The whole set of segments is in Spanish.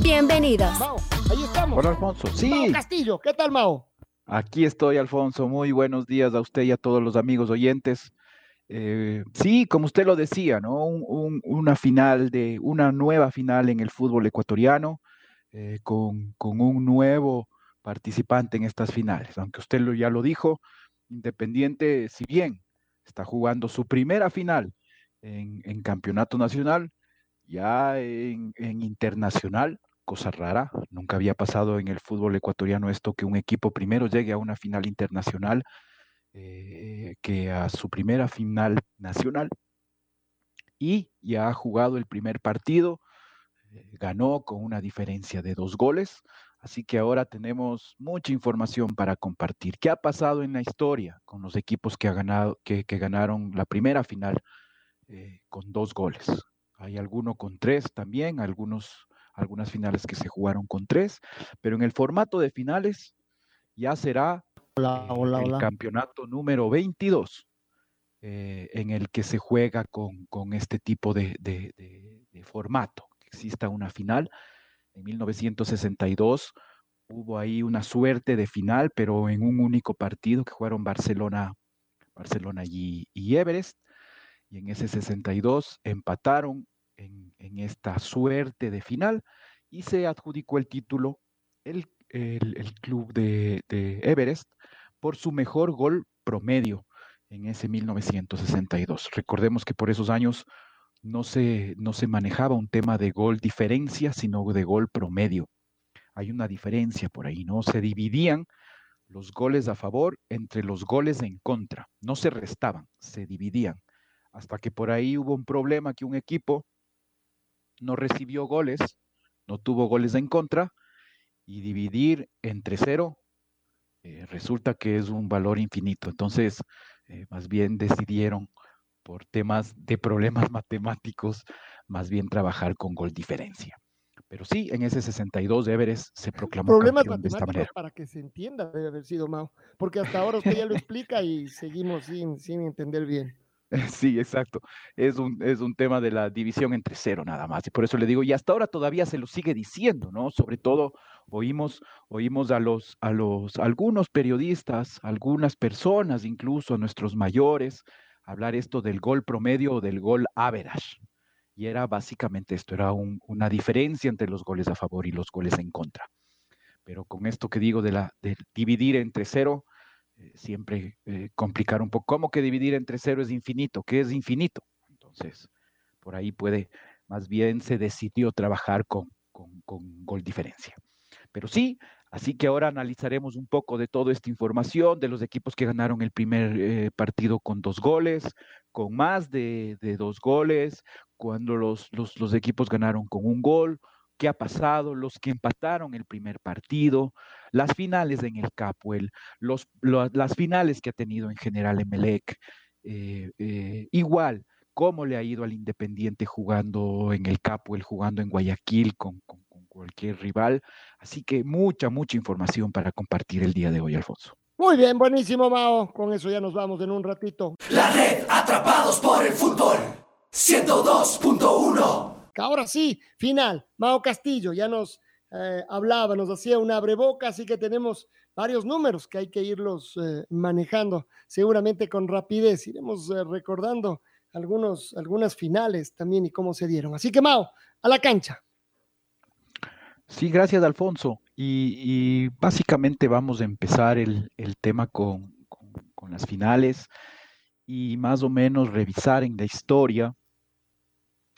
Bienvenidos. Mao, ahí estamos. Hola, Alfonso. Sí. Mao Castillo, ¿qué tal, Mao? Aquí estoy, Alfonso. Muy buenos días a usted y a todos los amigos oyentes. Eh, sí, como usted lo decía, ¿no? una final de, una nueva final en el fútbol ecuatoriano, eh, con, un nuevo participante en estas finales. Aunque usted lo, ya lo dijo, Independiente, si bien está jugando su primera final en, campeonato nacional, ya en internacional, cosa rara, nunca había pasado en el fútbol ecuatoriano esto que un equipo primero llegue a una final internacional eh, que a su primera final nacional y ya ha jugado el primer partido, eh, ganó con una diferencia de dos goles, así que ahora tenemos mucha información para compartir. ¿Qué ha pasado en la historia con los equipos que, ha ganado, que, ganaron la primera final eh, con dos goles? Hay alguno con tres también, algunos algunas finales que se jugaron con tres, pero en el formato de finales ya será eh, el campeonato número 22 eh, en el que se juega con, este tipo de, formato, que exista una final. En 1962 hubo ahí una suerte de final, pero en un único partido que jugaron Barcelona, Barcelona y, y Everest. Y en ese 62 empataron en, esta suerte de final y se adjudicó el título el, club de, Everest por su mejor gol promedio en ese 1962. Recordemos que por esos años no se, no se manejaba un tema de gol diferencia, sino de gol promedio. Hay una diferencia por ahí, ¿no? Se dividían los goles a favor entre los goles en contra. No se restaban, se dividían. Hasta que por ahí hubo un problema que un equipo no recibió goles, no tuvo goles en contra, y dividir entre cero eh, resulta que es un valor infinito. Entonces, eh, más bien decidieron por temas de problemas matemáticos, más bien trabajar con gol diferencia. Pero sí, en ese 62 Everest se proclamó problemas campeón de esta manera. Para que se entienda debe haber sido Mao, porque hasta ahora usted ya lo explica y seguimos sin, sin entender bien. Sí, exacto. Es un, es un tema de la división entre cero nada más. Y por eso le digo, y hasta ahora todavía se lo sigue diciendo, ¿no? Sobre todo oímos, oímos a los, a los, algunos periodistas, algunas personas, incluso a nuestros mayores, hablar esto del gol promedio o del gol average. Y era básicamente esto, era una diferencia entre los goles a favor y los goles en contra. Pero con esto que digo de, la, de dividir entre cero, eh, siempre eh, complicar un poco. ¿Cómo que dividir entre cero es infinito? ¿Qué es infinito? Entonces, por ahí puede, más bien se decidió trabajar con, gol diferencia. Pero sí, así que ahora analizaremos un poco de toda esta información, de los equipos que ganaron el primer eh, partido con dos goles, con más de, dos goles, cuando los, los equipos ganaron con un gol, qué ha pasado, los que empataron el primer partido, las finales en el Capuel, los, las finales que ha tenido en general Emelec, eh, eh, igual, cómo le ha ido al Independiente jugando en el Capuel, jugando en Guayaquil con, con, cualquier rival. Así que mucha, mucha información para compartir el día de hoy, Alfonso. Muy bien, buenísimo, Mao. Con eso ya nos vamos en un ratito. La red, atrapados por el fútbol. 102.1. Ahora sí, final. Mao Castillo ya nos eh, hablaba, nos hacía una boca, así que tenemos varios números que hay que irlos eh, manejando, seguramente con rapidez. Iremos eh, recordando algunos, algunas finales también y cómo se dieron. Así que, Mao, a la cancha. Sí, gracias, Alfonso. Y, básicamente vamos a empezar el, tema con, las finales. y más o menos revisar en la historia,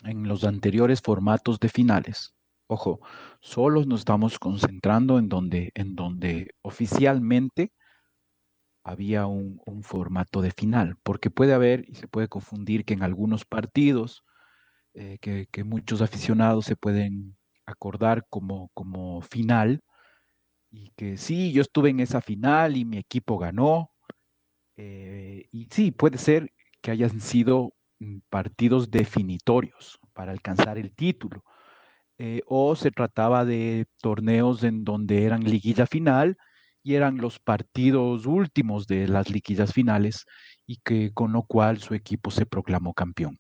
en los anteriores formatos de finales. Ojo, solo nos estamos concentrando en donde, en donde oficialmente había un, formato de final, porque puede haber y se puede confundir que en algunos partidos, eh, que, muchos aficionados se pueden acordar como, como final, y que sí, yo estuve en esa final y mi equipo ganó, eh, y sí, puede ser que hayan sido partidos definitorios para alcanzar el título, eh, o se trataba de torneos en donde eran liguilla final, y eran los partidos últimos de las liquidas finales y que con lo cual su equipo se proclamó campeón.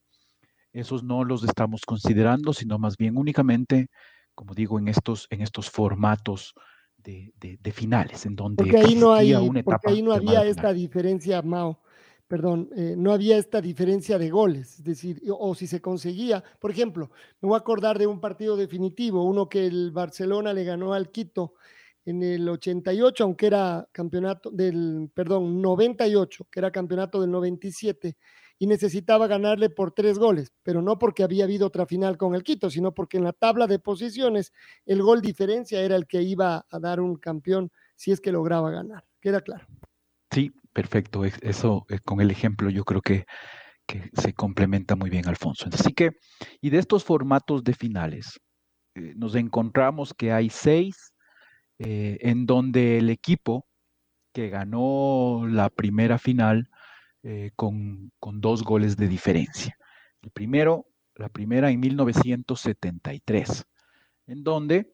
Esos no los estamos considerando, sino más bien únicamente, como digo, en estos, en estos formatos de, finales, en donde porque ahí no hay, una etapa. ahí no había esta diferencia, Mao, perdón, eh, no había esta diferencia de goles, es decir, o si se conseguía, por ejemplo, me voy a acordar de un partido definitivo, uno que el Barcelona le ganó al Quito en el 88, aunque era campeonato del, perdón, 98, que era campeonato del 97, y necesitaba ganarle por tres goles, pero no porque había habido otra final con el Quito, sino porque en la tabla de posiciones el gol diferencia era el que iba a dar un campeón si es que lograba ganar. Queda claro. Sí, perfecto. Eso eh, con el ejemplo yo creo que, se complementa muy bien, Alfonso. Así que, y de estos formatos de finales, eh, nos encontramos que hay seis eh, en donde el equipo que ganó la primera final eh, con, dos goles de diferencia. El primero, la primera en 1973, en donde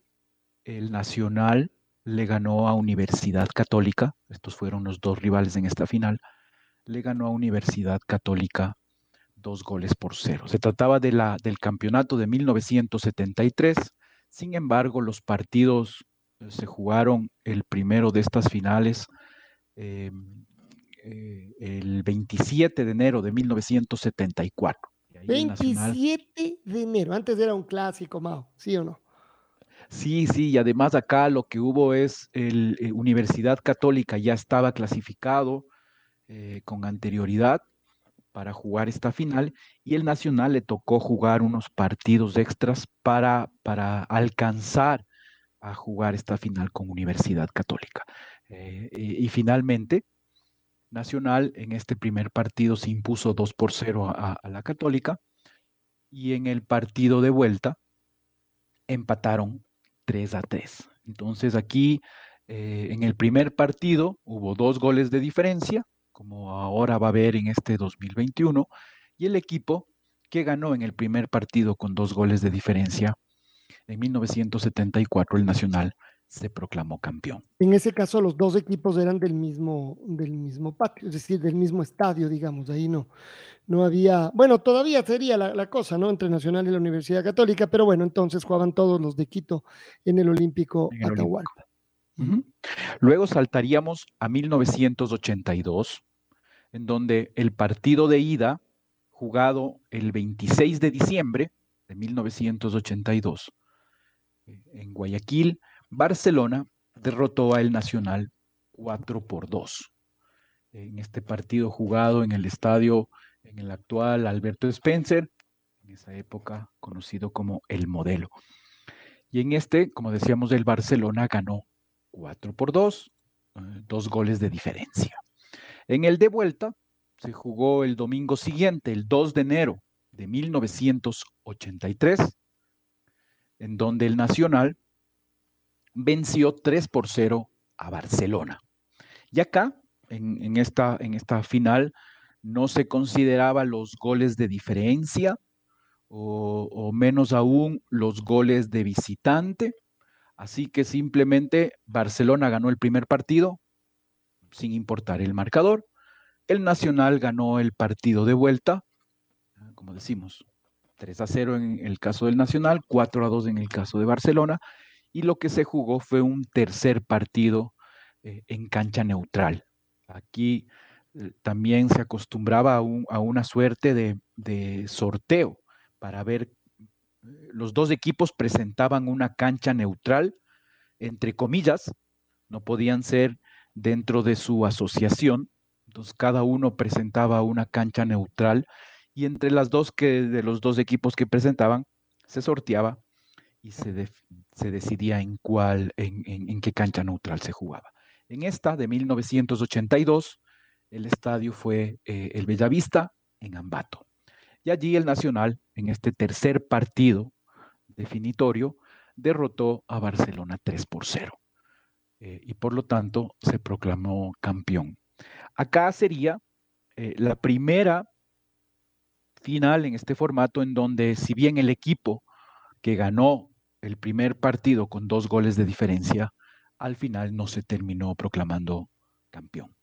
el Nacional le ganó a Universidad Católica, estos fueron los dos rivales en esta final, le ganó a Universidad Católica dos goles por cero. Se trataba de la, del campeonato de 1973, sin embargo, los partidos se jugaron el primero de estas finales em, eh, el 27 de enero de 1974. 27 de enero, antes era un clásico, Mao, ¿sí o no? Sí, sí, y además acá lo que hubo es el eh, Universidad Católica ya estaba clasificado eh, con anterioridad para jugar esta final y el Nacional le tocó jugar unos partidos extras para, para alcanzar a jugar esta final con Universidad Católica. Eh, y, finalmente, Nacional en este primer partido se impuso 2 por 0 a, la Católica y en el partido de vuelta empataron 3 a 3. Entonces aquí eh, en el primer partido hubo dos goles de diferencia, como ahora va a haber en este 2021, y el equipo que ganó en el primer partido con dos goles de diferencia en 1974 el Nacional se proclamó campeón. En ese caso los dos equipos eran del mismo, del mismo patio, es decir, del mismo estadio, digamos, ahí no, no había, bueno, todavía sería la, cosa, ¿no? Entre Nacional y la Universidad Católica, pero bueno, entonces jugaban todos los de Quito en el Olímpico Atahualpa. Luego saltaríamos a 1982, en donde el partido de ida, jugado el 26 de diciembre de 1982, en Guayaquil, Barcelona derrotó a El Nacional 4 por 2. En este partido jugado en el estadio, en el actual Alberto Spencer, en esa época conocido como El Modelo. Y en este, como decíamos, el Barcelona ganó 4 por 2, eh, dos goles de diferencia. En el de vuelta se jugó el domingo siguiente, el 2 de enero de 1983, en donde el Nacional venció 3 por 0 a Barcelona. Y acá, en, esta, final, no se consideraba los goles de diferencia o, o menos aún los goles de visitante. Así que simplemente Barcelona ganó el primer partido sin importar el marcador. El Nacional ganó el partido de vuelta, como decimos, 3 a 0 en el caso del Nacional, 4 a 2 en el caso de Barcelona, y lo que se jugó fue un tercer partido eh, en cancha neutral. Aquí eh, también se acostumbraba a, una suerte de, sorteo para ver, eh, los dos equipos presentaban una cancha neutral, entre comillas, no podían ser dentro de su asociación, Entonces cada uno presentaba una cancha neutral y entre las dos que de los dos equipos que presentaban se sorteaba y se, decidía en cuál, en, qué cancha neutral se jugaba. En esta de 1982, el estadio fue eh, el Bellavista en Ambato. Y allí el Nacional, en este tercer partido definitorio, derrotó a Barcelona 3 por 0. Eh, y por lo tanto se proclamó campeón. Acá sería eh, la primera final en este formato en donde si bien el equipo que ganó el primer partido con dos goles de diferencia, al final no se terminó proclamando campeón.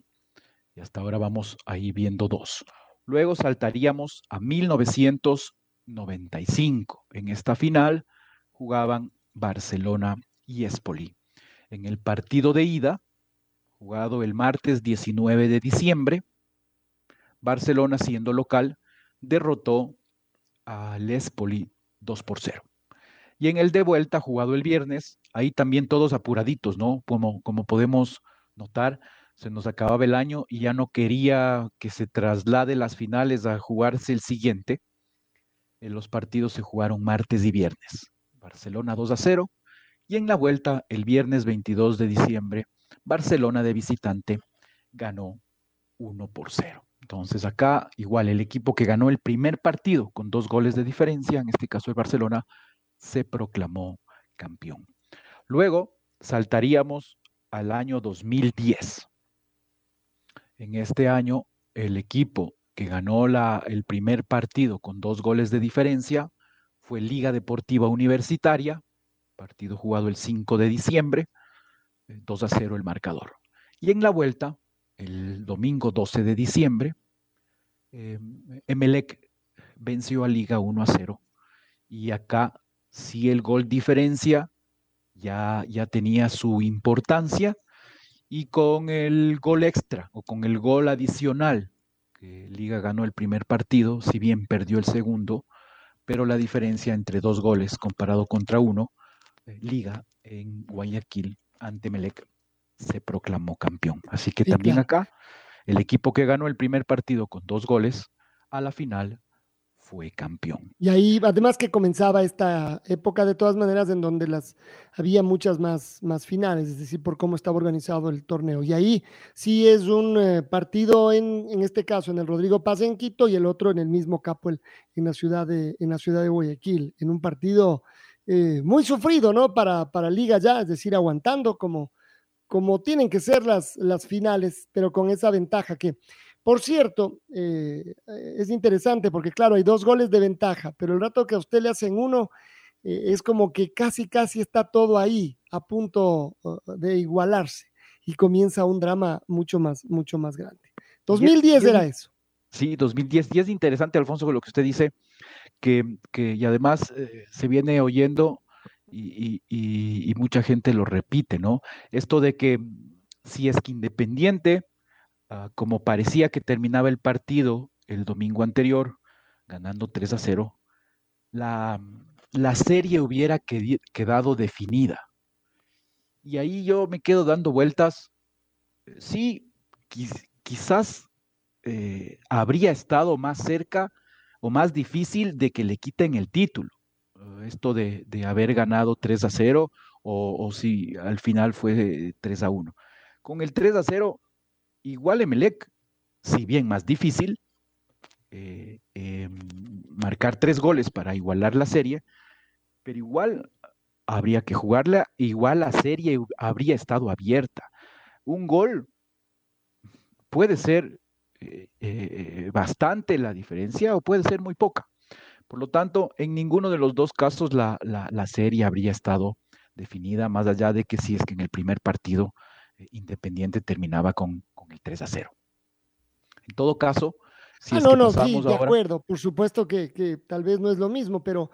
Y hasta ahora vamos ahí viendo dos. Luego saltaríamos a 1995. En esta final jugaban Barcelona y Espoli. En el partido de ida, jugado el martes 19 de diciembre, Barcelona siendo local derrotó al Espoli 2 por 0. Y en el de vuelta, jugado el viernes, ahí también todos apuraditos, ¿no? Como, como podemos notar, se nos acababa el año y ya no quería que se traslade las finales a jugarse el siguiente. En los partidos se jugaron martes y viernes. Barcelona 2 a 0. Y en la vuelta, el viernes 22 de diciembre, Barcelona de visitante ganó 1 por 0. Entonces acá igual el equipo que ganó el primer partido con dos goles de diferencia, en este caso el Barcelona, se proclamó campeón. Luego saltaríamos al año 2010. En este año, el equipo que ganó el primer partido con dos goles de diferencia fue Liga Deportiva Universitaria, partido jugado el 5 de diciembre, 2 a 0 el marcador. Y en la vuelta, el domingo 12 de diciembre, eh, Emelec venció a Liga 1 a 0. Y acá si el gol diferencia ya, ya tenía su importancia y con el gol extra o con el gol adicional, que Liga ganó el primer partido, si bien perdió el segundo, pero la diferencia entre dos goles comparado contra uno, eh, Liga en Guayaquil ante Melec se proclamó campeón. Así que también acá, el equipo que ganó el primer partido con dos goles, a la final fue campeón. Y ahí, además que comenzaba esta época de todas maneras en donde las había muchas más, más finales, es decir, por cómo estaba organizado el torneo. Y ahí sí es un eh, partido en, en, este caso en el Rodrigo Paz en Quito y el otro en el mismo Capo en la ciudad de, en la ciudad de Guayaquil, en un partido eh, muy sufrido, ¿no? Para, para Liga ya, es decir, aguantando como, como tienen que ser las, las finales, pero con esa ventaja que por cierto, eh, es interesante porque, claro, hay dos goles de ventaja, pero el rato que a usted le hacen uno, eh, es como que casi, casi está todo ahí a punto de igualarse y comienza un drama mucho más, mucho más grande. 2010 era eso. Sí, 2010. Y es interesante, Alfonso, con lo que usted dice, que, que y además eh, se viene oyendo y, y, mucha gente lo repite, ¿no? Esto de que si es que Independiente Ah, como parecía que terminaba el partido el domingo anterior, ganando 3 a 0, la, la serie hubiera quedado definida. Y ahí yo me quedo dando vueltas. Sí, quizás eh, habría estado más cerca o más difícil de que le quiten el título. Esto de, de haber ganado 3 a 0 o, o, si al final fue 3 a 1. Con el 3 a 0 Igual Emelec, si bien más difícil, eh, em, marcar tres goles para igualar la serie, pero igual habría que jugarla, igual la serie habría estado abierta. Un gol puede ser eh, eh, bastante la diferencia o puede ser muy poca. Por lo tanto, en ninguno de los dos casos la, la serie habría estado definida, más allá de que si es que en el primer partido Independiente terminaba con, el 3 a 0. En todo caso, si ah, no, no, sí, de acuerdo. Por supuesto que, tal vez no es lo mismo, pero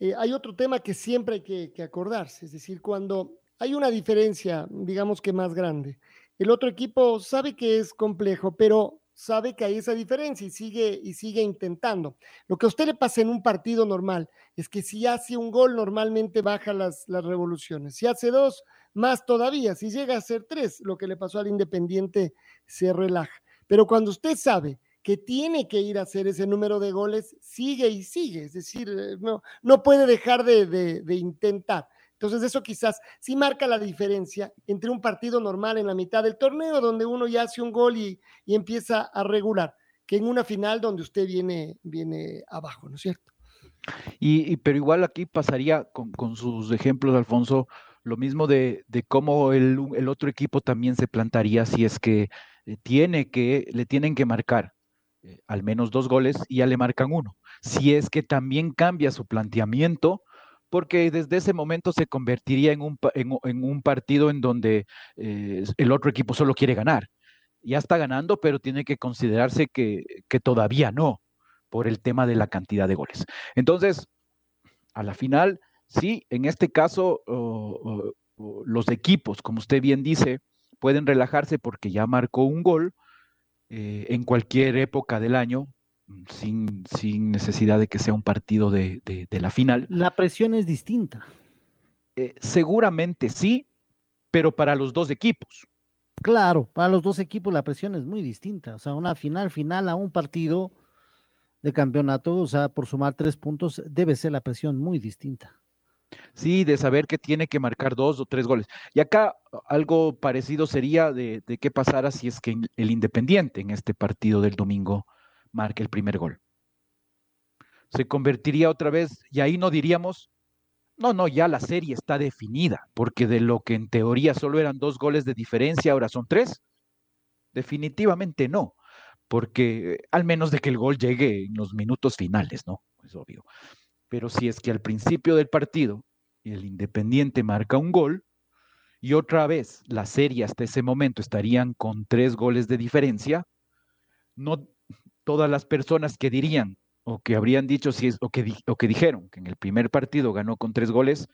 eh, hay otro tema que siempre hay que, que, acordarse. Es decir, cuando hay una diferencia, digamos que más grande, el otro equipo sabe que es complejo, pero sabe que hay esa diferencia y sigue, y sigue intentando. Lo que a usted le pasa en un partido normal es que si hace un gol, normalmente baja las, las revoluciones. Si hace dos, más todavía. Si llega a ser tres, lo que le pasó al Independiente se relaja. Pero cuando usted sabe que tiene que ir a hacer ese número de goles, sigue y sigue. Es decir, eh, no, no puede dejar de, de, intentar. Entonces eso quizás sí marca la diferencia entre un partido normal en la mitad del torneo, donde uno ya hace un gol y, y empieza a regular, que en una final donde usted viene, viene abajo, ¿no es cierto? Y, pero igual aquí pasaría con, con sus ejemplos, Alfonso, lo mismo de, de cómo el, el, otro equipo también se plantaría si es que eh, tiene que, le tienen que marcar eh, al menos dos goles y ya le marcan uno. Si es que también cambia su planteamiento, porque desde ese momento se convertiría en un, en, un partido en donde eh, el otro equipo solo quiere ganar. Ya está ganando, pero tiene que considerarse que, que todavía no, por el tema de la cantidad de goles. Entonces, a la final, sí, en este caso, los equipos, como usted bien dice, pueden relajarse porque ya marcó un gol, eh, en cualquier época del año, sin, sin, necesidad de que sea un partido de, de, la final. La presión es distinta. Eh, seguramente sí, pero para los dos equipos. Claro, para los dos equipos la presión es muy distinta. O sea, una final, final a un partido de campeonato, o sea, por sumar tres puntos, debe ser la presión muy distinta. Sí, de saber que tiene que marcar dos o tres goles. Y acá algo parecido sería de, qué pasara si es que el Independiente en este partido del domingo marque el primer gol. Se convertiría otra vez, y ahí no diríamos, no, no, ya la serie está definida, porque de lo que en teoría solo eran dos goles de diferencia, ahora son tres. Definitivamente no, porque al menos de que el gol llegue en los minutos finales, ¿no? Es obvio. Pero si es que al principio del partido el Independiente marca un gol y otra vez la serie hasta ese momento estarían con tres goles de diferencia, no todas las personas que dirían o que habrían dicho si es, o, que, o que dijeron que en el primer partido ganó con tres goles,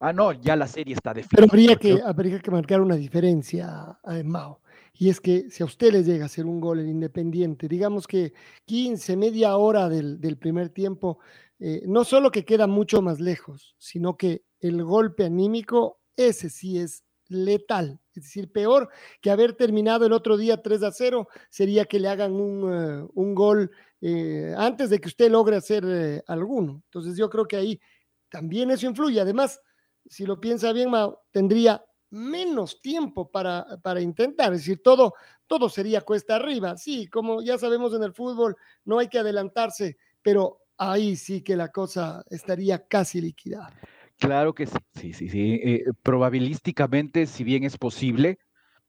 ah, no, ya la serie está definida. Pero habría que, habría que marcar una diferencia, eh, Mao. Y es que si a usted le llega a hacer un gol en Independiente, digamos que 15, media hora del, del primer tiempo, eh, no solo que queda mucho más lejos, sino que el golpe anímico, ese sí es letal. Es decir, peor que haber terminado el otro día 3 a 0 sería que le hagan un, eh, un gol eh, antes de que usted logre hacer alguno. Entonces yo creo que ahí también eso influye. Además, si lo piensa bien, tendría menos tiempo para, para intentar. Es decir, todo, todo sería cuesta arriba. Sí, como ya sabemos en el fútbol, no hay que adelantarse, pero ahí sí que la cosa estaría casi liquidada. Claro que sí, sí, sí, sí. Eh, probabilísticamente, si bien es posible,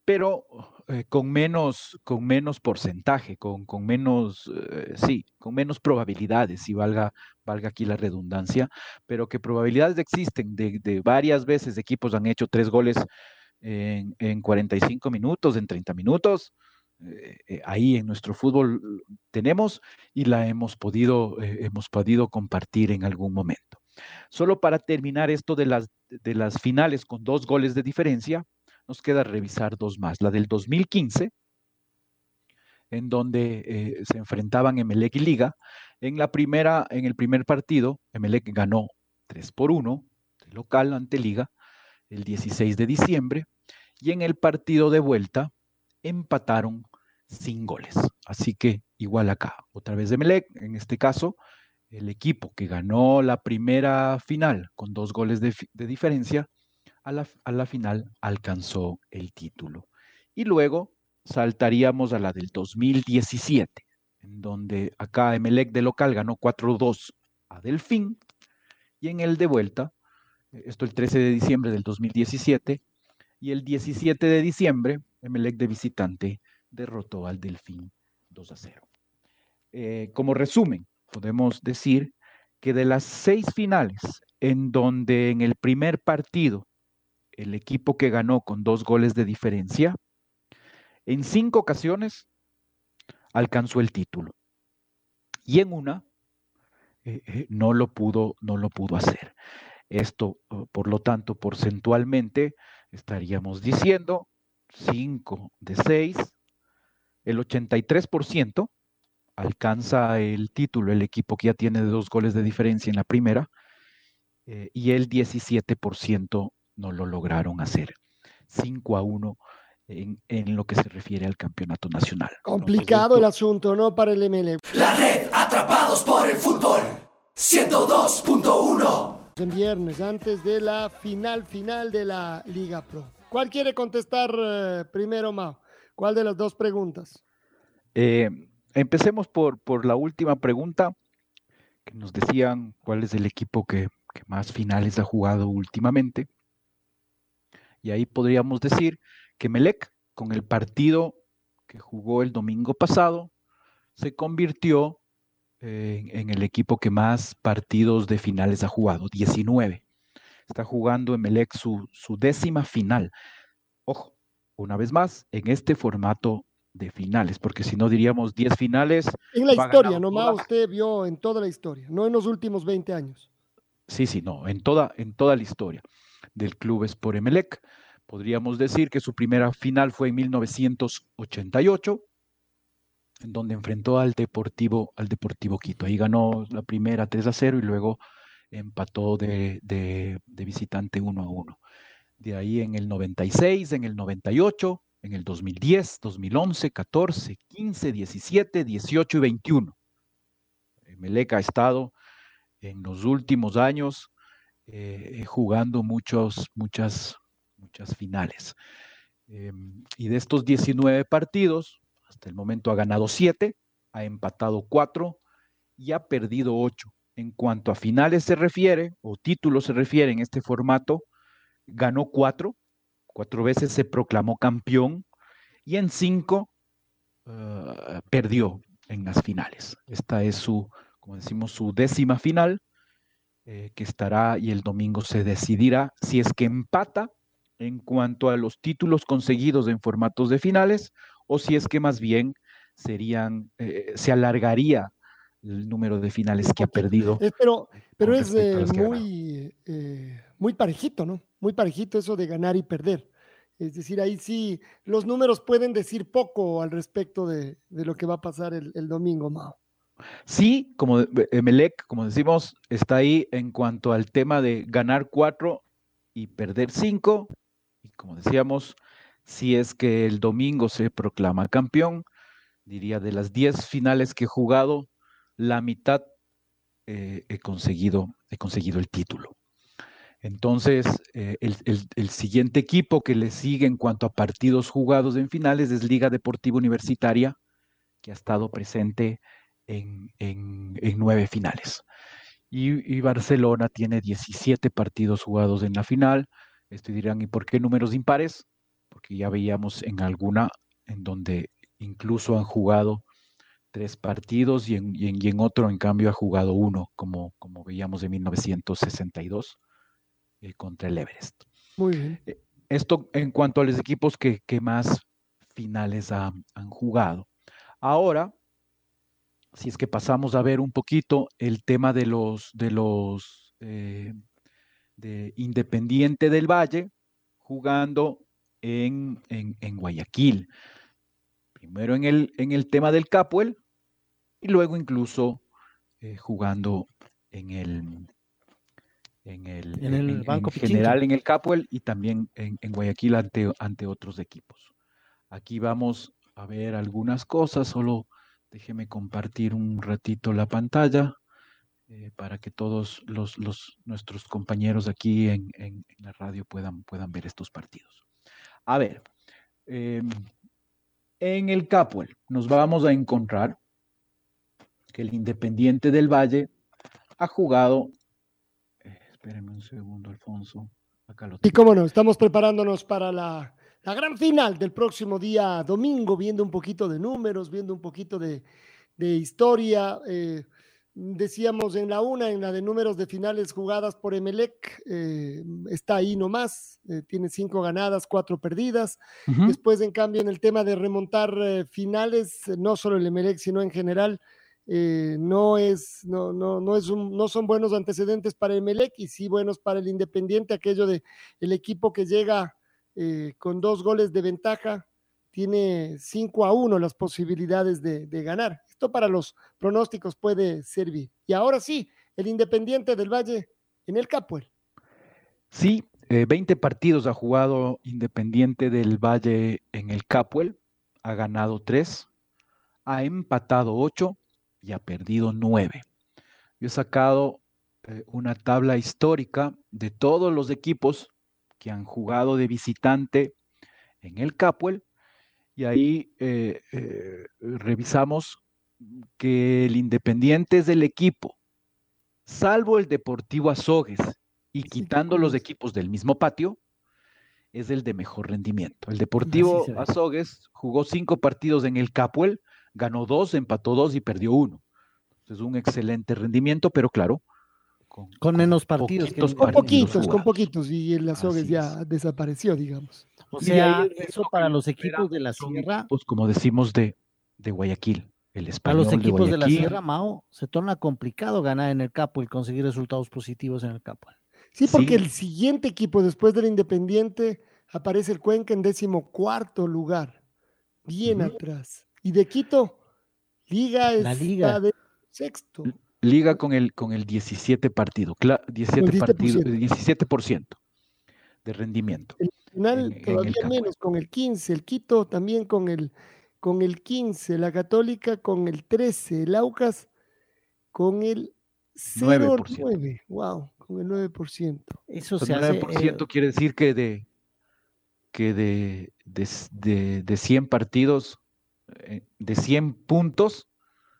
pero eh, con, menos, con menos porcentaje, con, con menos, eh, sí, con menos probabilidades, si valga, valga aquí la redundancia, pero que probabilidades existen de, de varias veces equipos han hecho tres goles en, en 45 minutos, en 30 minutos, eh, eh, ahí en nuestro fútbol tenemos y la hemos podido, eh, hemos podido compartir en algún momento. Solo para terminar esto de las, de las finales con dos goles de diferencia, nos queda revisar dos más. La del 2015, en donde se enfrentaban Emelec y Liga. En la primera, en el primer partido, Emelec ganó 3 por 1, local ante Liga, el 16 de diciembre. Y en el partido de vuelta, empataron sin goles. Así que igual acá, otra vez de Melec, en este caso, el equipo que ganó la primera final con dos goles de, diferencia, a la, a la, final alcanzó el título. Y luego saltaríamos a la del 2017, en donde acá Emelec de local ganó 4-2 a Delfín, y en el de vuelta, esto el 13 de diciembre del 2017, y el 17 de diciembre, Emelec de visitante derrotó al Delfín 2 a 0. Eh, como resumen, podemos decir que de las seis finales en donde en el primer partido el equipo que ganó con dos goles de diferencia, en cinco ocasiones alcanzó el título. Y en una eh, eh, no, lo pudo, no lo pudo hacer. Esto, por lo tanto, porcentualmente estaríamos diciendo 5 de 6, el 83% alcanza el título el equipo que ya tiene dos goles de diferencia en la primera eh, y el 17% no lo lograron hacer. 5 a 1 en, en lo que se refiere al campeonato nacional. Complicado el asunto, ¿no? Para el MLE. La red Atrapados por el Fútbol 102.1. En viernes, antes de la final final de la Liga Pro. ¿Cuál quiere contestar eh, primero, Mao? ¿Cuál de las dos preguntas? Eh, empecemos por, por la última pregunta, que nos decían cuál es el equipo que, más finales ha jugado últimamente. Y ahí podríamos decir que Melec, con el partido que jugó el domingo pasado, se convirtió en, en el equipo que más partidos de finales ha jugado, 19. Está jugando Emelec su, su décima final. Ojo, una vez más, en este formato de finales, porque si no diríamos 10 finales. En la historia, nomás usted vio en toda la historia, no en los últimos 20 años. Sí, sí, no, en toda, en toda la historia del club Sport Emelec. Podríamos decir que su primera final fue en 1988, en donde enfrentó al Deportivo, al Deportivo Quito. Ahí ganó la primera 3 a 0 y luego empató de, de- de visitante 1 a 1. De ahí en el 96, en el 98, en el 2010, 2011, 14, 15, 17, 18 y 21. Emelec ha estado en los últimos años eh, jugando muchos, muchas, muchas finales. Eh, y de estos 19 partidos, hasta el momento ha ganado 7, ha empatado 4 y ha perdido 8. En cuanto a finales se refiere, o títulos se refiere en este formato, ganó 4, cuatro veces se proclamó campeón y en 5 perdió en las finales. Esta es su, como decimos, su décima final eh, que estará y el domingo se decidirá si es que empata en cuanto a los títulos conseguidos en formatos de finales o si es que más bien serían, eh, se alargaría el número de finales que ha perdido. Eh, pero pero es eh, muy, eh, muy parejito, ¿no? Muy parejito eso de ganar y perder. Es decir, ahí sí los números pueden decir poco al respecto de, de lo que va a pasar el, el domingo, Mao. Sí, como de- Emelec, como decimos, está ahí en cuanto al tema de ganar cuatro y perder cinco. Y como decíamos, si es que el domingo se proclama campeón, diría de las 10 finales que he jugado, la mitad eh, he conseguido, he conseguido el título. Entonces, eh, el, el- siguiente equipo que le sigue en cuanto a partidos jugados en finales es Liga Deportiva Universitaria, que ha estado presente en, en- en nueve finales. Y, y Barcelona tiene 17 partidos jugados en la final. Esto dirán, ¿y por qué números impares? Porque ya veíamos en alguna en donde incluso han jugado tres partidos y en, y en- y en otro, en cambio, ha jugado uno, como, como veíamos en 1962 eh, contra el Everest. Muy bien. Esto en cuanto a los equipos que, que más finales han, han jugado. Ahora, si es que pasamos a ver un poquito el tema de los de los eh, de Independiente del Valle jugando en, en- en Guayaquil. Primero en el, en el tema del Capuel y luego incluso eh, jugando en el en el, En el Banco general en el Capuel y también en, en Guayaquil ante, ante otros equipos. Aquí vamos a ver algunas cosas, solo déjeme compartir un ratito la pantalla eh, para que todos los, los- nuestros compañeros aquí en, en- en la radio puedan, puedan ver estos partidos. A ver, em, en el Capuel nos vamos a encontrar que el Independiente del Valle ha jugado, eh, espérenme un segundo, Alfonso, acá lo Y cómo no, estamos preparándonos para la, la gran final del próximo día domingo, viendo un poquito de números, viendo un poquito de, de historia. eh, decíamos en la una, en la de números de finales jugadas por Emelec, eh, está ahí nomás, eh, tiene cinco ganadas, cuatro perdidas. Después, en cambio, en el tema de remontar eh, finales, no solo el Emelec, sino en general, eh, no, es, no, no, no, es un- no son buenos antecedentes para Emelec y sí buenos para el Independiente, aquello de el equipo que llega eh, con dos goles de ventaja, tiene 5 a 1 las posibilidades de, ganar. Esto para los pronósticos puede servir. Y ahora sí, el Independiente del Valle en el Capuel. Sí, 20 partidos ha jugado Independiente del Valle en el Capuel, ha ganado 3, ha empatado 8 y ha perdido 9. Yo he sacado eh, una tabla histórica de todos los equipos que han jugado de visitante en el Capuel y ahí eh, eh, revisamos que el Independiente es el equipo, salvo el Deportivo Azogues y quitando los equipos del mismo patio, es el de mejor rendimiento. El Deportivo Azogues jugó cinco partidos en el Capuel, ganó dos, empató dos y perdió uno. Es un excelente rendimiento, pero claro, con, menos partidos. con poquitos, con poquitos, y el Azogues ya desapareció, digamos. O sea, eso para los equipos de la Sierra. Pues como decimos de, de Guayaquil. El español para los equipos de, la Sierra, Mao, se torna complicado ganar en el Capo y conseguir resultados positivos en el Capo. Sí, porque el siguiente equipo después del Independiente aparece el Cuenca en décimo cuarto lugar, bien atrás. Y de Quito, Liga la Liga. de sexto. Liga con el, con el 17 partido, 17, partido, 17% de rendimiento. El final todavía menos, con el 15, el Quito también con el, con el 15, la Católica con el 13, el Aucas con el 0,9. Wow con el 9%. Eso se 9% eh, quiere decir que de que de, de, de, 100 partidos, de 100 puntos,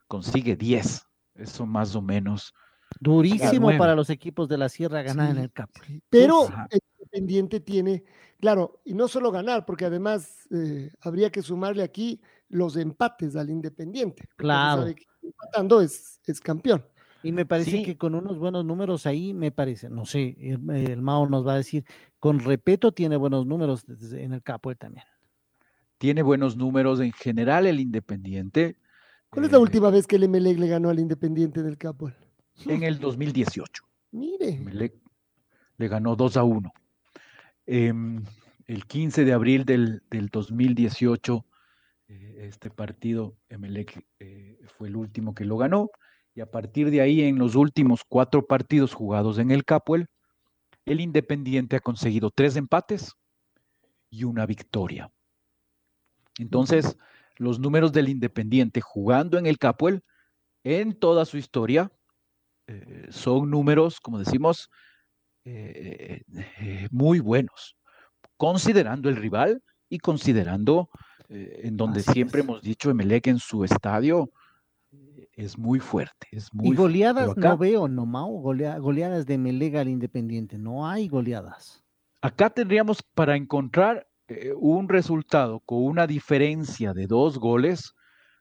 consigue 10. Eso más o menos. Durísimo para los equipos de la Sierra ganar en el CAP. Pero el Independiente tiene, claro, y no solo ganar, porque además eh, habría que sumarle aquí los empates al Independiente. Claro. Sabe empatando es, es campeón. Y me parece que con unos buenos números ahí, me parece, no sé, el, Mao nos va a decir, con Repeto tiene buenos números en el capo también. Tiene buenos números en general el Independiente. ¿Cuál es la eh, última vez que el Emelec le ganó al Independiente del Capo? En el 2018. Mire. le ganó 2 a 1. Em, el 15 de abril del, 2018, eh, este partido, Emelec eh, fue el último que lo ganó y a partir de ahí en los últimos cuatro partidos jugados en el Capuel, el Independiente ha conseguido tres empates y una victoria. Entonces, los números del Independiente jugando en el Capuel en toda su historia eh, son números, como decimos, eh, eh, muy buenos, considerando el rival y considerando en donde siempre hemos dicho Emelec en su estadio es muy fuerte. Es muy y goleadas no veo, no, Mao, goleadas de Melega al Independiente, no hay goleadas. Acá tendríamos para encontrar eh, un resultado con una diferencia de dos goles,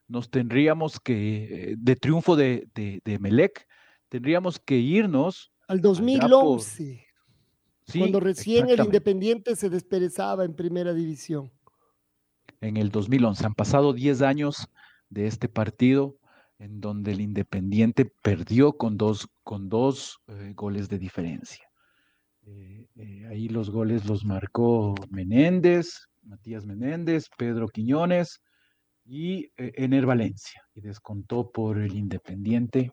nos tendríamos que, eh, de triunfo de, de, Melec, tendríamos que irnos al 2011, cuando recién el Independiente se desperezaba en primera división. En el 2011, han pasado 10 años de este partido en donde el Independiente perdió con dos, con dos eh, goles de diferencia. Eh, eh, ahí los goles los marcó Menéndez, Matías Menéndez, Pedro Quiñones y Ener Valencia. Y descontó por el Independiente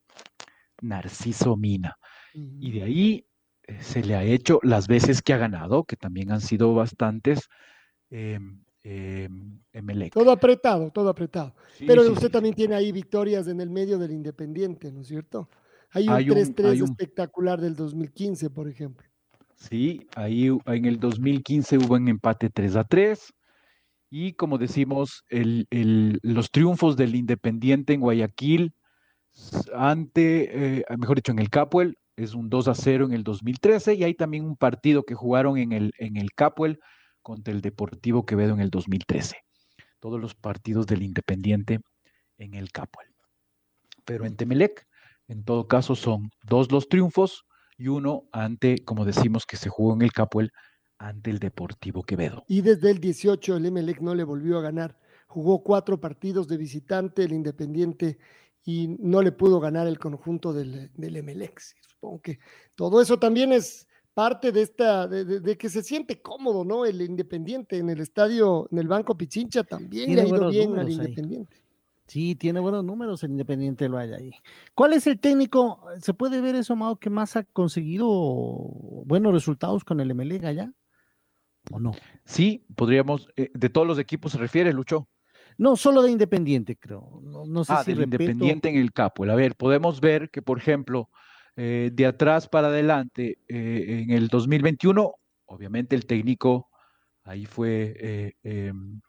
Narciso Mina. Y de ahí se le ha hecho las veces que ha ganado, que también han sido bastantes, eh, todo apretado, todo apretado. Pero usted también tiene ahí victorias en el medio del Independiente, ¿no es cierto? Hay un 3-3 espectacular del 2015, por ejemplo. Sí, ahí en el 2015 hubo un empate 3 a 3. Y como decimos, los triunfos del Independiente en Guayaquil ante, eh, mejor dicho, en el Capuel, es un 2 a 0 en el 2013. Y hay también un partido que jugaron en el, en el Capuel contra el Deportivo Quevedo en el 2013. Todos los partidos del Independiente en el Capuel. Pero en Temelec, en todo caso, son dos los triunfos y uno ante, como decimos, que se jugó en el Capuel ante el Deportivo Quevedo. Y desde el 18 el Emelec no le volvió a ganar. Jugó cuatro partidos de visitante, el Independiente, y no le pudo ganar el conjunto del, del Emelec. Supongo que todo eso también es parte de esta, de, que se siente cómodo, ¿no? El Independiente en el estadio, en el Banco Pichincha también le ha ido bien al Independiente. Sí, tiene buenos números el Independiente del Valle ahí. ¿Cuál es el técnico? ¿Se puede ver eso, Mao, que más ha conseguido buenos resultados con el MLE allá? ¿O no? Sí, podríamos, eh, de todos los equipos se refiere, Lucho. No, solo de Independiente, creo. No, sé ah, si del Independiente en el Capo. A ver, podemos ver que, por ejemplo, eh, de atrás para adelante, eh, en el 2021, obviamente el técnico, ahí fue em,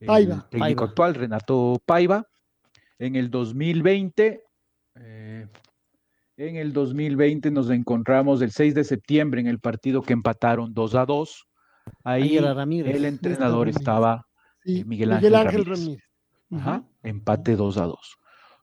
el técnico actual, Renato Paiva. En el 2020, en el 2020 nos encontramos el 6 de septiembre en el partido que empataron 2 a 2. Ahí, el entrenador estaba eh, Miguel Ángel, Ramírez. empate 2 a 2.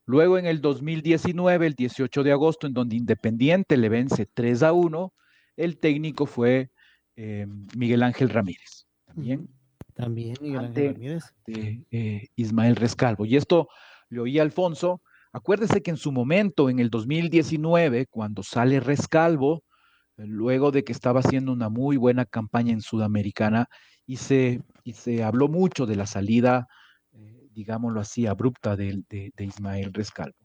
Luego en el 2019, el 18 de agosto, en donde Independiente le vence 3 a 1, el técnico fue eh, Miguel Ángel Ramírez. También. También Miguel Ángel Ramírez. De, eh, Ismael Rescalvo. Y esto le oí a Alfonso. Acuérdese que en su momento, en el 2019, cuando sale Rescalvo, luego de que estaba haciendo una muy buena campaña en Sudamericana y se, y se habló mucho de la salida, eh, digámoslo así, abrupta de, Ismael Rescalvo.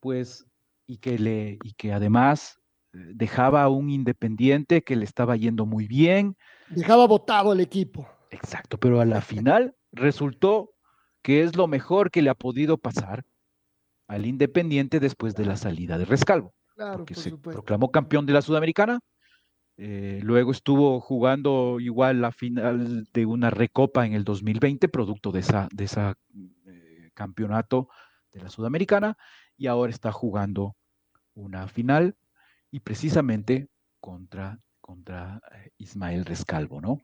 Pues, y que, le, y que además eh, dejaba a un independiente que le estaba yendo muy bien. Dejaba votado el equipo. Exacto, pero a la final resultó que es lo mejor que le ha podido pasar al Independiente después de la salida de Rescalvo porque se proclamó campeón de la Sudamericana. Eh, luego estuvo jugando igual la final de una recopa en el 2020, producto de esa, de esa eh, campeonato de la Sudamericana, y ahora está jugando una final y precisamente contra, contra eh, Ismael Rescalvo, ¿no?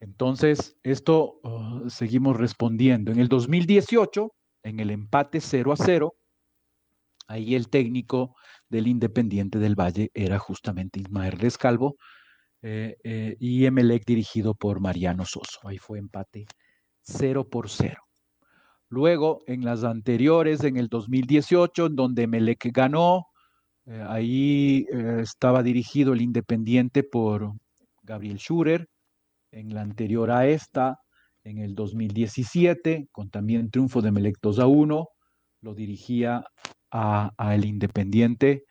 Entonces, esto oh, seguimos respondiendo. En el 2018, en el empate 0 a 0, ahí el técnico del Independiente del Valle era justamente Ismael Rescalvo eh, eh, y Emelec dirigido por Mariano Soso. Ahí fue empate 0 por 0. Luego, en las anteriores, en el 2018, en donde Emelec ganó, eh, ahí estaba dirigido el Independiente por Gabriel Schurer. En la anterior a esta, en el 2017, con también triunfo de Emelec 2 a 1, lo dirigía a, el Independiente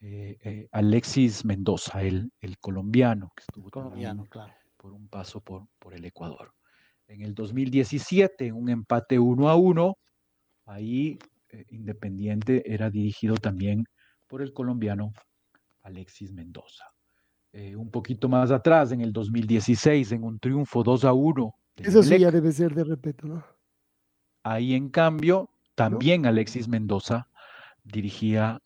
eh, eh, Alexis Mendoza, el, el, colombiano, que estuvo colombiano, claro. por un paso por, por el Ecuador. En el 2017, un empate uno a uno, ahí eh, Independiente era dirigido también por el colombiano Alexis Mendoza. Un poquito más atrás, en el 2016, en un triunfo 2 a 1. Eso sí ya debe ser de respeto, ¿no? Ahí, en cambio, también Alexis Mendoza dirigía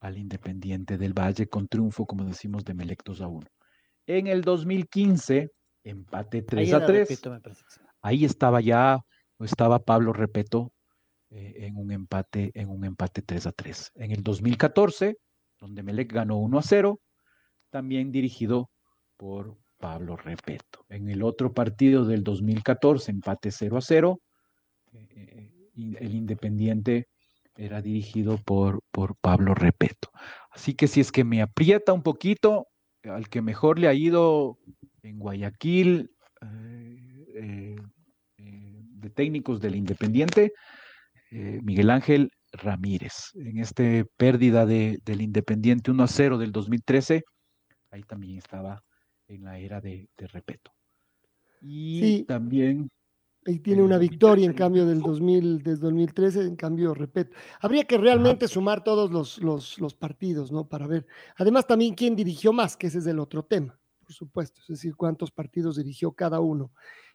al Independiente del Valle con triunfo, como decimos, de Melectos a 1. En el 2015, empate 3 a 3. Ahí estaba ya, estaba Pablo Repeto eh, en un empate, en un empate 3 a 3. En el 2014, donde Melec ganó 1 a 0, también dirigido por Pablo Repeto. En el otro partido del 2014, empate 0 a 0, eh, eh, el Independiente era dirigido por, por Pablo Repeto. Así que si es que me aprieta un poquito, al que mejor le ha ido en Guayaquil, eh, de técnicos del Independiente, Miguel Ángel Ramírez. En este pérdida de, del Independiente 1 a 0 del 2013, ahí también estaba en la era de, Repeto. Y también Ahí tiene una victoria en cambio del 2000, desde 2013, en cambio, repito. Habría que realmente sumar todos los, los, partidos, ¿no? Para ver. Además, también quién dirigió más, que ese es el otro tema, por supuesto. Es decir, cuántos partidos dirigió cada uno.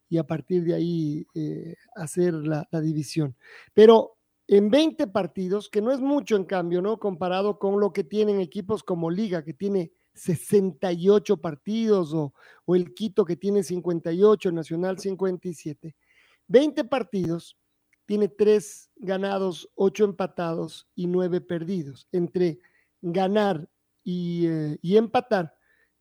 Y a partir de ahí eh, hacer la, la, división. Pero en 20 partidos, que no es mucho en cambio, ¿no? Comparado con lo que tienen equipos como Liga, que tiene 68 partidos, o, el Quito, que tiene 58, Nacional 57 20 partidos, tiene 3 ganados, 8 empatados y 9 perdidos. Entre ganar eh, y, empatar,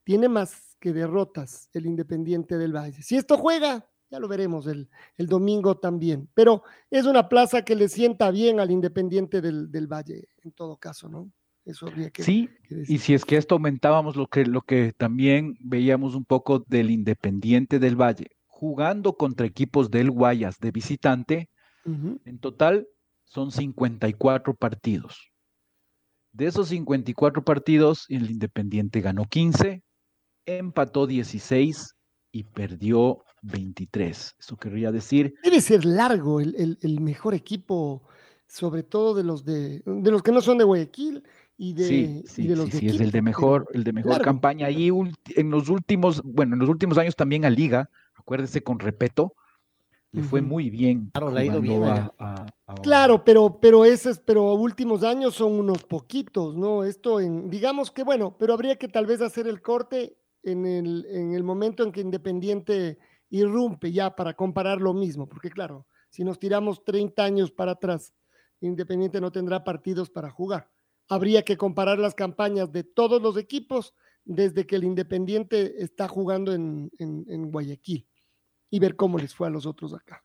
tiene más que derrotas el Independiente del Valle. Si esto juega, ya lo veremos el, el domingo también. Pero es una plaza que le sienta bien al Independiente del, Valle, en todo caso, ¿no? Eso habría que, sí, y si es que esto aumentábamos lo que, lo que también veíamos un poco del Independiente del Valle, jugando contra equipos del Guayas de visitante. En total, son 54 partidos. De esos 54 partidos, el Independiente ganó 15, empató 16 y perdió 23. Eso querría decir. Debe ser largo el, el, mejor equipo, sobre todo de los de, de los que no son de Guayaquil y de, sí, sí, de los sí, es el de mejor, el de mejor campaña. Y en los últimos, bueno, en los últimos años también a Liga, acuérdese con Repeto, le fue muy bien. Claro, le ha ido bien. Claro, pero, pero esos, pero últimos años son unos poquitos, ¿no? Esto en, digamos que bueno, pero habría que tal vez hacer el corte en el, en el momento en que Independiente irrumpe ya para comparar lo mismo, porque claro, si nos tiramos 30 años para atrás, Independiente no tendrá partidos para jugar. Habría que comparar las campañas de todos los equipos desde que el Independiente está jugando en, en, Guayaquil y ver cómo les fue a los otros acá.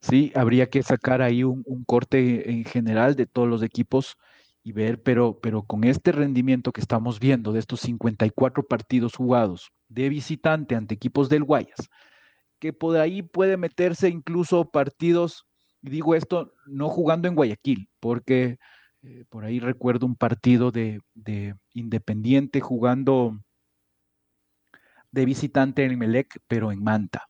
Sí, habría que sacar ahí un, un, corte en general de todos los equipos y ver, pero, pero con este rendimiento que estamos viendo de estos 54 partidos jugados de visitante ante equipos del Guayas, que por ahí puede meterse incluso partidos, digo esto no jugando en Guayaquil, porque eh, por ahí recuerdo un partido de, de, Independiente jugando de visitante en Melec, pero en Manta.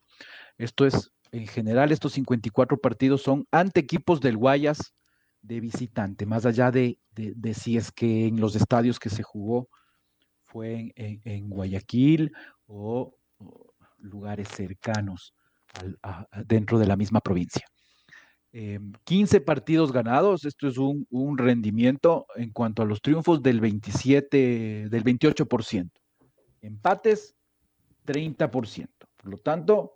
Esto es, en general, estos 54 partidos son ante equipos del Guayas de visitante, más allá de, si es que en los estadios que se jugó fue en, Guayaquil o, lugares cercanos dentro de la misma provincia. 15 em, partidos ganados, esto es un, un, rendimiento en cuanto a los triunfos del 27, del 28%. Empates, 30%. Por lo tanto,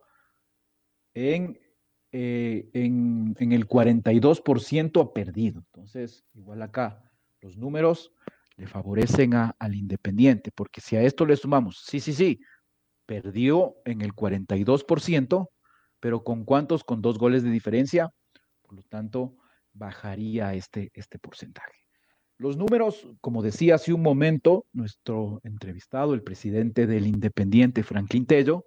en eh, en, el 42% ha perdido. Entonces, igual acá, los números le favorecen al Independiente, porque si a esto le sumamos, sí, sí, sí, perdió en el 42%, pero ¿con cuántos? Con dos goles de diferencia. Por lo tanto, bajaría este, este porcentaje. Los números, como decía hace un momento, nuestro entrevistado, el presidente del Independiente, Franklin Tello,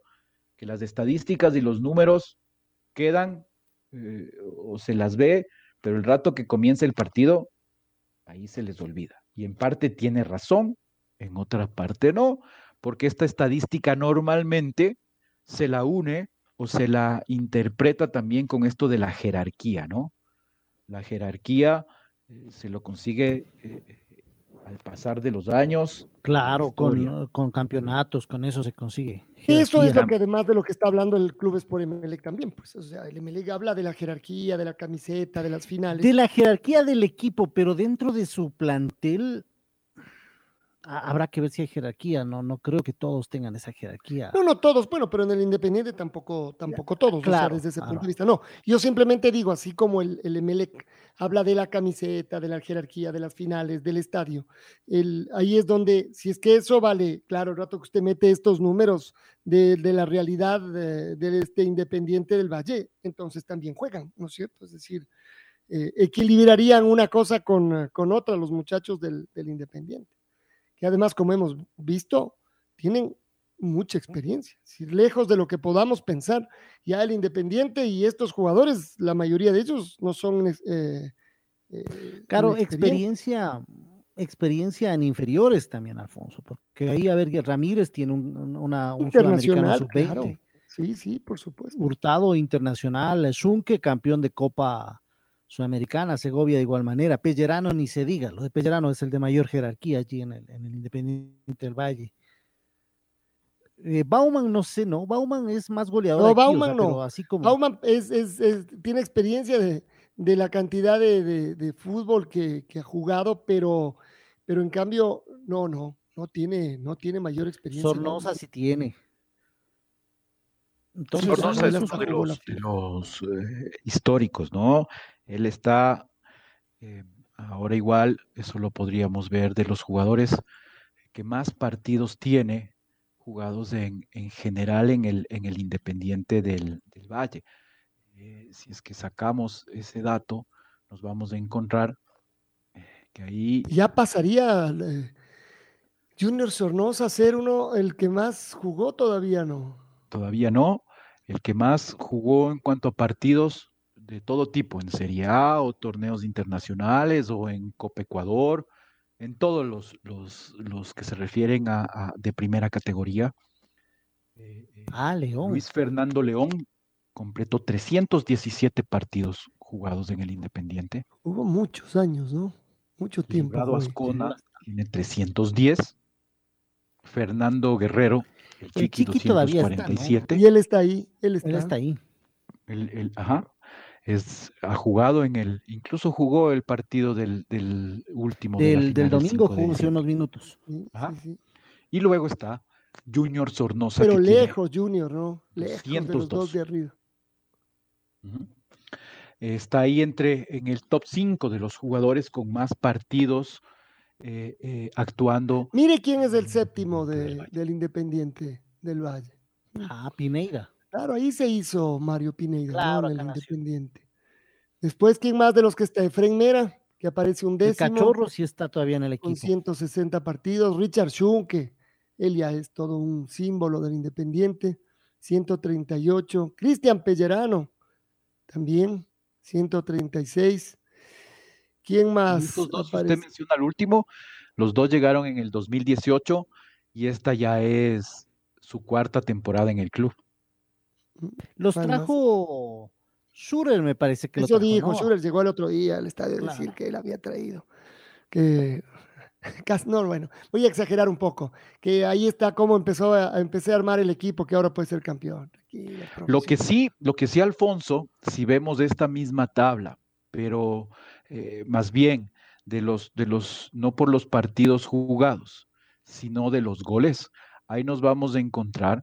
que las estadísticas y los números quedan eh, o se las ve, pero el rato que comienza el partido, ahí se les olvida. Y en parte tiene razón, en otra parte no, porque esta estadística normalmente se la une o se la interpreta también con esto de la jerarquía, ¿no? La jerarquía eh, se lo consigue eh, al pasar de los años. Claro, con, con, campeonatos, con eso se consigue. Eso es lo que además de lo que está hablando el Club Sport Emelec también, pues, o sea, el Emelec habla de la jerarquía, de la camiseta, de las finales. De la jerarquía del equipo, pero dentro de su plantel habrá que ver si hay jerarquía, no, no creo que todos tengan esa jerarquía. No, no todos, bueno, pero en el Independiente tampoco, tampoco todos, claro, desde ese punto de vista. No, yo simplemente digo, así como el, el Emelec habla de la camiseta, de la jerarquía, de las finales, del estadio, el, ahí es donde, si es que eso vale, claro, el rato que usted mete estos números de, de la realidad de, este Independiente del Valle, entonces también juegan, ¿no es cierto? Es decir, eh, equilibrarían una cosa con, con otra los muchachos del, del Independiente que además, como hemos visto, tienen mucha experiencia. Si lejos de lo que podamos pensar, ya el Independiente y estos jugadores, la mayoría de ellos no son... Eh, eh, claro, experiencia, experiencia en inferiores también, Alfonso, porque ahí, a ver, Ramírez tiene un, una, un internacional sub-20. Sí, sí, por supuesto. Hurtado internacional, Zunque, campeón de Copa Sudamericana, Segovia de igual manera, Pellerano ni se diga, lo de Pellerano es el de mayor jerarquía allí en el, en el Independiente del Valle. Eh, Bauman, no sé, ¿no? Bauman es más goleador. No, Bauman no. Así como... Bauman es, es, tiene experiencia de, de la cantidad de, de, fútbol que, que, ha jugado, pero, pero en cambio, no, no, no tiene, no tiene mayor experiencia. Sornosa sí tiene. Entonces, Sornosa es uno de los, de los eh, históricos, ¿no? Él está, eh, ahora igual, eso lo podríamos ver de los jugadores que más partidos tiene jugados en, en general en el, en el Independiente del, del Valle. Eh, si es que sacamos ese dato, nos vamos a encontrar eh, que ahí... Ya pasaría Junior Sornosa a ser uno, el que más jugó, todavía no. Todavía no. El que más jugó en cuanto a partidos de todo tipo, en Serie A o torneos internacionales o en Copa Ecuador, en todos los, los, los que se refieren a, a- de primera categoría. Eh, eh, Ah, León. Luis Fernando León completó 317 partidos jugados en el Independiente. Hubo muchos años, ¿no? Mucho tiempo. Librado. Ascona tiene 310. Fernando Guerrero, el El Chiqui, Chiqui todavía está, ¿no? 247. Y él está ahí, él está. Él está ahí. El- el- ajá, es, ha jugado en el, incluso jugó el partido del, del último de la Del, del domingo 5 de jugó hace diciembre. unos minutos. Sí, Ajá. sí, sí. Y luego está Junior Sornosa. Pero lejos, Junior, ¿no? Lejos de los 202. dos de arriba. Está ahí entre, en el top 5 de los jugadores con más partidos eh, eh, actuando. Mire quién es el séptimo Del de- del Independiente del Valle. Ah, Pineira. Claro, ahí se hizo Mario Pineida, ¿no? Claro, En el nació. Independiente. Después, ¿quién más de los que está? Efren Mera, que aparece un El décimo. cachorro sí está todavía en el con equipo. 160 partidos. Richard Schunke, él ya es todo un símbolo del Independiente, 138. Cristian Pellerano, también, 136. ¿Quién Y más? estos dos, aparece? usted menciona al último, los dos llegaron en el 2018 y esta ya es su cuarta temporada en el club. Los trajo Schurer, me parece que lo Eso trajo, dijo, ¿no? Schurer llegó el otro día al estadio a decir Claro. que él había traído. Que no, bueno, voy a exagerar un poco. Que ahí está cómo empezó a, a- empecé a armar el equipo que ahora puede ser campeón. Lo que sí, lo que sí, Alfonso, si vemos esta misma tabla, pero eh, más bien de los, de los, no por los partidos jugados, sino de los goles, ahí nos vamos a encontrar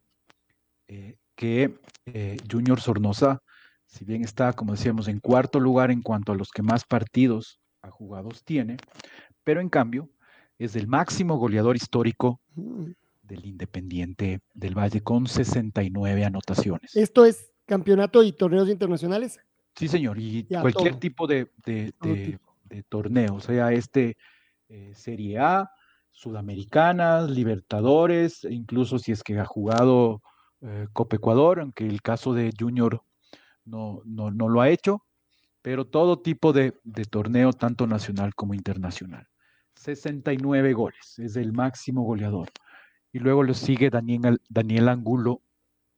eh, que eh, Junior Sornosa, si bien está, como decíamos, en cuarto lugar en cuanto a los que más partidos a jugados tiene, pero en cambio es el máximo goleador histórico Mm. del Independiente del Valle con 69 anotaciones. Esto es campeonato y torneos internacionales. Sí, señor, y Ya, cualquier todo. tipo de, de, de- tipo. de torneo, sea este eh, Serie A, Sudamericanas, Libertadores, incluso si es que ha jugado eh, Copa Ecuador, aunque el caso de Junior no, no, no lo ha hecho, pero todo tipo de, de torneo, tanto nacional como internacional. 69 goles, es el máximo goleador. Y luego le sigue Daniel, Daniel Angulo,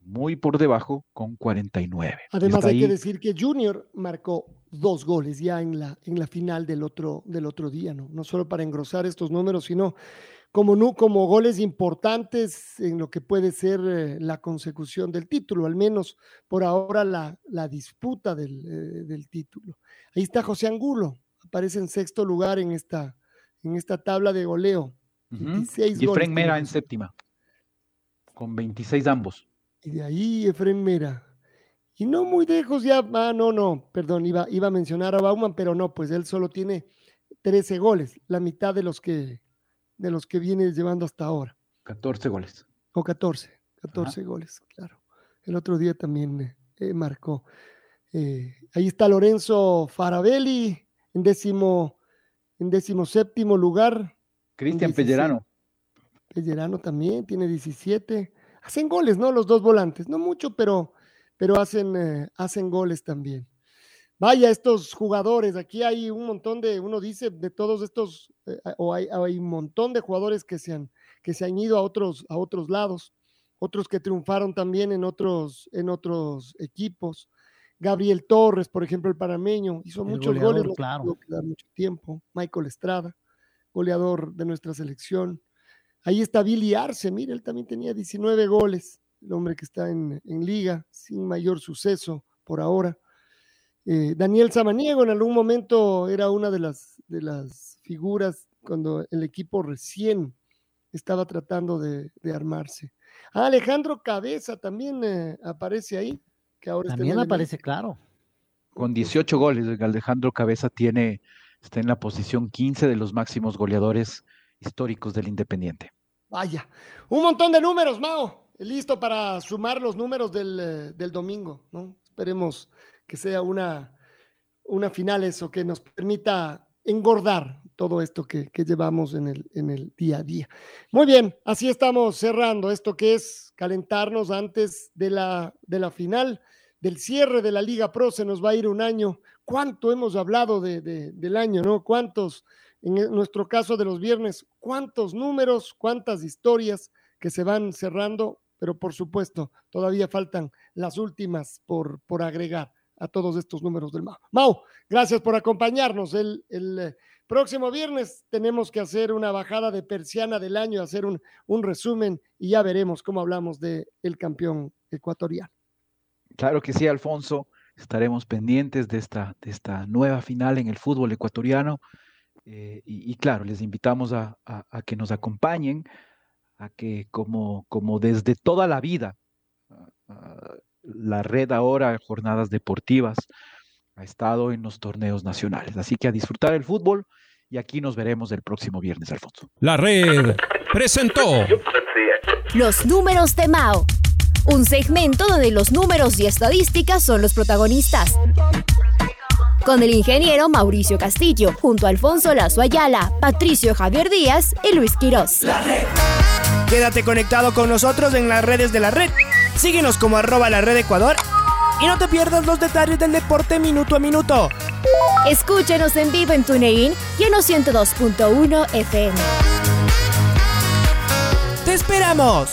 muy por debajo, con 49. Además Está hay que decir que Junior marcó dos goles ya en la, en la final del otro, del otro día, ¿no? No solo para engrosar estos números, sino como, como goles importantes en lo que puede ser eh, la consecución del título, al menos por ahora la, la disputa del, eh, del título. Ahí está José Angulo, aparece en sexto lugar en esta, en esta tabla de goleo. Ujú. 26 Y goles Efren Mera en séptima, con 26 ambos. Y de ahí Efren Mera. Y no muy lejos ya, ah, no, no, perdón, iba, iba a mencionar a Bauman, pero no, pues él solo tiene 13 goles, la mitad de los que, de los que viene llevando hasta ahora, 14 goles. o 14, 14 goles, claro. El otro día también eh, marcó. Eh, ahí está Lorenzo Farabelli, en décimo, en décimo séptimo lugar. Cristian 16. Pellerano, Pellerano también tiene 17. Hacen goles, ¿no? Los dos volantes. No mucho, pero, pero hacen, eh, hacen goles también. Vaya, estos jugadores, aquí hay un montón de, uno dice, de todos estos, eh, o hay, hay un montón de jugadores que se han, que se han ido a otros, a otros lados, otros que triunfaron también en otros, en otros equipos. Gabriel Torres, por ejemplo, el panameño, hizo El muchos goleador, goles, no claro. quedar mucho tiempo. Michael Estrada, goleador de nuestra selección. Ahí está Billy Arce, mire, él también tenía 19 goles, el hombre que está en, en liga, sin mayor suceso por ahora. Eh, Daniel Samaniego en algún momento era una de las, de las figuras cuando el equipo recién estaba tratando de, de armarse. Ah, Alejandro Cabeza también eh, aparece ahí, que ahora También el aparece claro. con 18 goles. Alejandro Cabeza tiene, está en la posición 15 de los máximos goleadores históricos del Independiente. Vaya, un montón de números, Mao. Listo para sumar los números del, eh, del domingo, ¿no? Esperemos que sea una, una final eso que nos permita engordar todo esto que, que llevamos en el, en el día a día. Muy bien, así estamos cerrando esto que es calentarnos antes de la, de la final. del cierre de la Liga Pro se nos va a ir un año. ¿Cuánto hemos hablado de, del año, no? ¿Cuántos, en nuestro caso de los viernes, cuántos números, cuántas historias que se van cerrando? Pero por supuesto, todavía faltan las últimas por, por agregar a todos estos números del Mau. Mau, gracias por acompañarnos. El, eh, próximo viernes tenemos que hacer una bajada de persiana del año, hacer un, un resumen y ya veremos cómo hablamos del el campeón ecuatoriano. Claro que sí, Alfonso. Estaremos pendientes de esta, de esta nueva final en el fútbol ecuatoriano. Eh, y, claro, les invitamos a, que nos acompañen, a que como, como desde toda la vida, la red ahora, jornadas deportivas, ha estado en los torneos nacionales. Así que a disfrutar el fútbol y aquí nos veremos el próximo viernes, Alfonso. La red presentó los números de Mao un segmento donde los números y estadísticas son los protagonistas. Con el ingeniero Mauricio Castillo, junto a Alfonso Lazo Ayala, Patricio Javier Díaz y Luis Quirós. Quédate conectado con nosotros en las redes de la red. Síguenos como arroba la red Ecuador y no te pierdas los detalles del deporte minuto a minuto. Escúchenos en vivo en TuneIn y en 102.1 FM. ¡Te esperamos!